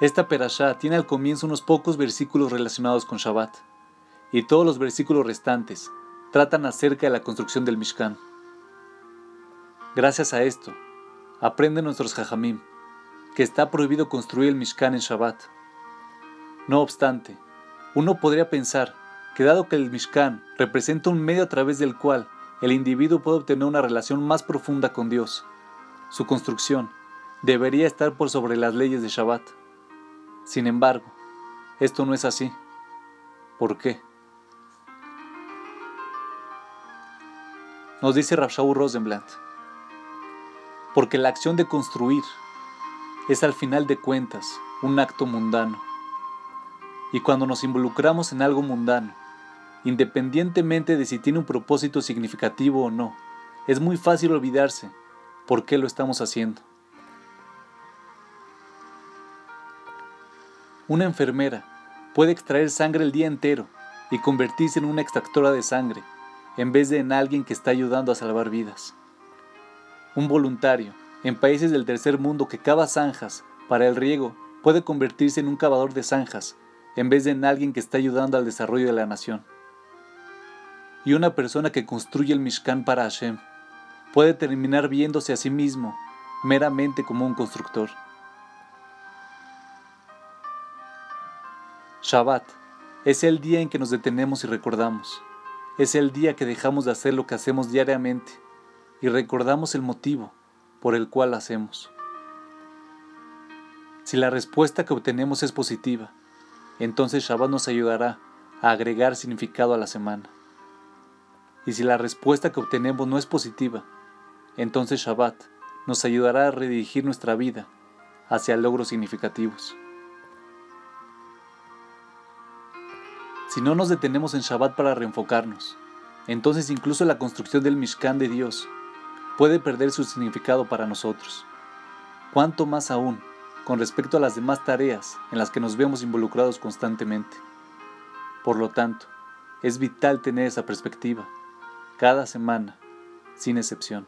Esta perashá tiene al comienzo unos pocos versículos relacionados con Shabbat, y todos los versículos restantes tratan acerca de la construcción del Mishkan. Gracias a esto, aprenden nuestros Jajamim que está prohibido construir el Mishkan en Shabbat. No obstante, uno podría pensar que dado que el Mishkan representa un medio a través del cual el individuo puede obtener una relación más profunda con Dios, su construcción debería estar por sobre las leyes de Shabbat. Sin embargo, esto no es así. ¿Por qué? Nos dice Rabshaw Rosenblatt, porque la acción de construir es al final de cuentas un acto mundano. Y cuando nos involucramos en algo mundano, independientemente de si tiene un propósito significativo o no, es muy fácil olvidarse por qué lo estamos haciendo. Una enfermera puede extraer sangre el día entero y convertirse en una extractora de sangre, en vez de en alguien que está ayudando a salvar vidas. Un voluntario en países del tercer mundo que cava zanjas para el riego puede convertirse en un cavador de zanjas, en vez de en alguien que está ayudando al desarrollo de la nación. Y una persona que construye el Mishkan para Hashem puede terminar viéndose a sí mismo meramente como un constructor. Shabbat es el día en que nos detenemos y recordamos. Es el día que dejamos de hacer lo que hacemos diariamente y recordamos el motivo por el cual hacemos. Si la respuesta que obtenemos es positiva, entonces Shabbat nos ayudará a agregar significado a la semana. Y si la respuesta que obtenemos no es positiva, entonces Shabbat nos ayudará a redirigir nuestra vida hacia logros significativos. Si no nos detenemos en Shabbat para reenfocarnos, entonces incluso la construcción del Mishkan de Dios puede perder su significado para nosotros. Cuanto más aún con respecto a las demás tareas en las que nos vemos involucrados constantemente. Por lo tanto, es vital tener esa perspectiva, cada semana, sin excepción.